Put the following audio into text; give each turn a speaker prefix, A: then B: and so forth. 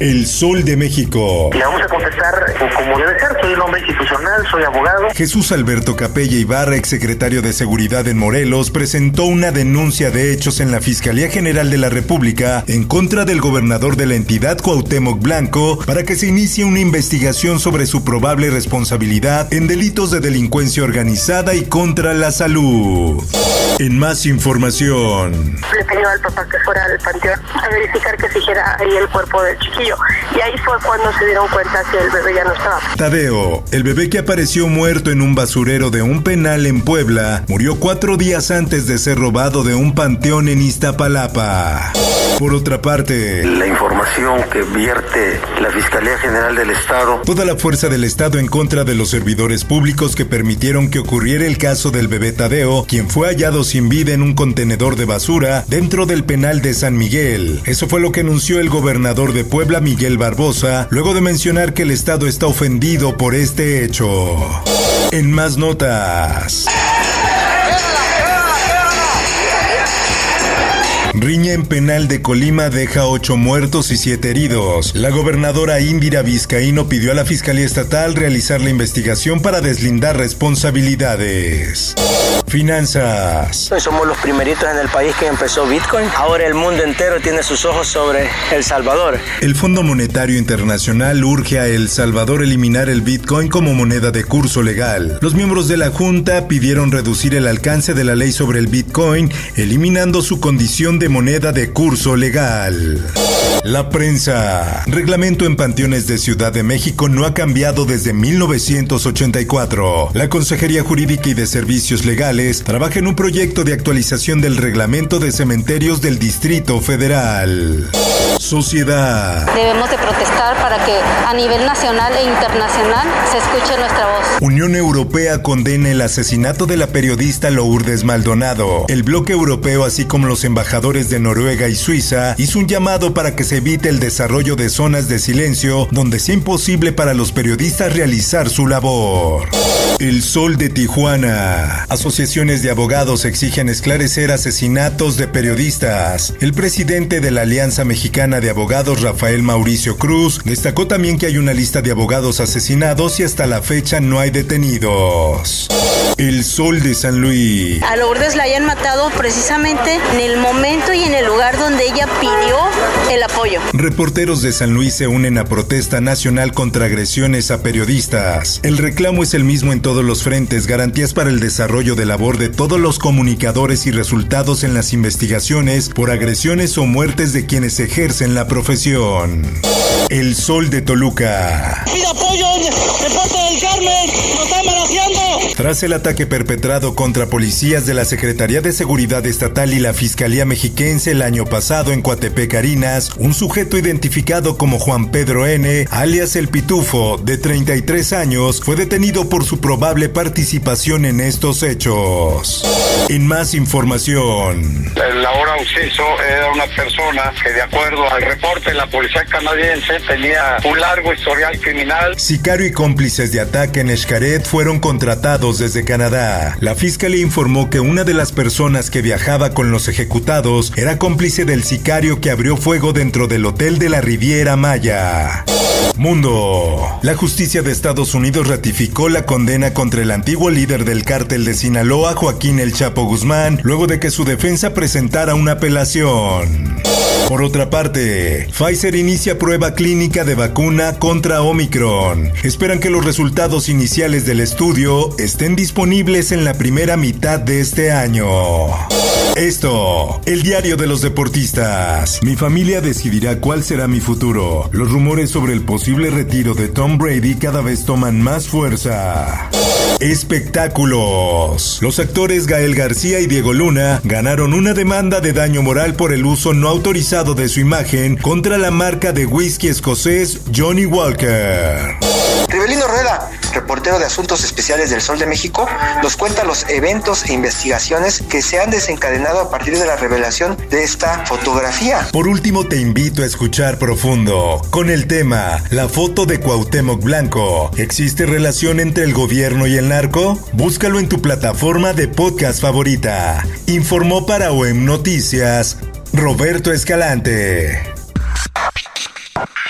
A: El Sol de México.
B: Le vamos a contestar como debe ser. Soy un hombre institucional, soy abogado.
A: Jesús Alberto Capella Ibarra, exsecretario de Seguridad en Morelos, presentó una denuncia de hechos en la Fiscalía General de la República en contra del gobernador de la entidad Cuauhtémoc Blanco para que se inicie una investigación sobre su probable responsabilidad en delitos de delincuencia organizada y contra la salud. En más información.
C: Le pidió al papá que fuera al panteón a verificar que se hiciera ahí el cuerpo del chiquillo. Y ahí fue cuando se dieron cuenta que el bebé ya no estaba.
A: Tadeo, el bebé que apareció muerto en un basurero de un penal en Puebla, murió cuatro días antes de ser robado de un panteón en Iztapalapa. Por otra parte,
B: La información que vierte la Fiscalía General del Estado
A: toda la fuerza del Estado en contra de los servidores públicos que permitieron que ocurriera el caso del bebé Tadeo, quien fue hallado sin vida en un contenedor de basura dentro del penal de San Miguel. Eso fue lo que anunció el gobernador de Puebla, Miguel Barbosa, luego de mencionar que el Estado está ofendido por este hecho. En más notas. Riña en penal de Colima deja ocho muertos y siete heridos. La gobernadora Indira Vizcaíno pidió a la Fiscalía Estatal realizar la investigación para deslindar responsabilidades. Finanzas.
D: Somos los primeritos en el país que empezó Bitcoin. Ahora el mundo entero tiene sus ojos sobre El Salvador.
A: El Fondo Monetario Internacional urge a El Salvador eliminar el Bitcoin como moneda de curso legal. Los miembros de la Junta pidieron reducir el alcance de la ley sobre el Bitcoin, eliminando su condición de moneda de curso legal. La prensa. Reglamento en panteones de Ciudad de México no ha cambiado desde 1984. La Consejería Jurídica y de Servicios Legales trabaja en un proyecto de actualización del reglamento de cementerios del Distrito Federal. Sociedad.
E: Debemos de protestar para que a nivel nacional e internacional se escuche nuestra voz.
A: Unión Europea condena el asesinato de la periodista Lourdes Maldonado. El bloque europeo, así como los embajadores de Noruega y Suiza, hizo un llamado para que se evite el desarrollo de zonas de silencio donde sea imposible para los periodistas realizar su labor. El Sol de Tijuana. Asociaciones de abogados exigen esclarecer asesinatos de periodistas. El presidente de la Alianza Mexicana de Abogados, Rafael Mauricio Cruz, destacó también que hay una lista de abogados asesinados y hasta la fecha no hay detenidos. El Sol de San Luis.
E: A Lourdes la hayan matado precisamente en el momento y en el lugar donde ella pidió el apoyo.
A: Reporteros de San Luis se unen a protesta nacional contra agresiones a periodistas. El reclamo es el mismo en todos los frentes, garantías para el desarrollo de labor de todos los comunicadores y resultados en las investigaciones por agresiones o muertes de quienes ejercen la profesión. El Sol de Toluca.
F: Pide apoyo de parte del Carmen.
A: Tras el ataque perpetrado contra policías de la Secretaría de Seguridad Estatal y la Fiscalía Mexiquense el año pasado en Coatepec, Arinas, un sujeto identificado como Juan Pedro N., alias El Pitufo, de 33 años, fue detenido por su probable participación en estos hechos. En más información.
G: El ahora Uciso era una persona que de acuerdo al reporte de la policía canadiense tenía un largo historial criminal.
A: Sicario y cómplices de ataque en Xcaret fueron contratados desde Canadá. La fiscalía informó que una de las personas que viajaba con los ejecutados era cómplice del sicario que abrió fuego dentro del hotel de la Riviera Maya. Mundo. La justicia de Estados Unidos ratificó la condena contra el antiguo líder del cártel de Sinaloa, Joaquín El Chapo Guzmán, luego de que su defensa presentara una apelación. Por otra parte, Pfizer inicia prueba clínica de vacuna contra Omicron. Esperan que los resultados iniciales del estudio estén disponibles en la primera mitad de este año. Esto, el diario de los deportistas. Mi familia decidirá cuál será mi futuro. Los rumores sobre el posible retiro de Tom Brady cada vez toman más fuerza. Espectáculos. Los actores Gael García y Diego Luna ganaron una demanda de daño moral por el uso no autorizado de su imagen contra la marca de whisky escocés Johnny Walker.
H: Reportero de Asuntos Especiales del Sol de México, nos cuenta los eventos e investigaciones que se han desencadenado a partir de la revelación de esta fotografía.
A: Por último, te invito a escuchar profundo con el tema La foto de Cuauhtémoc Blanco. ¿Existe relación entre el gobierno y el narco? Búscalo en tu plataforma de podcast favorita. Informó para OEM Noticias Roberto Escalante.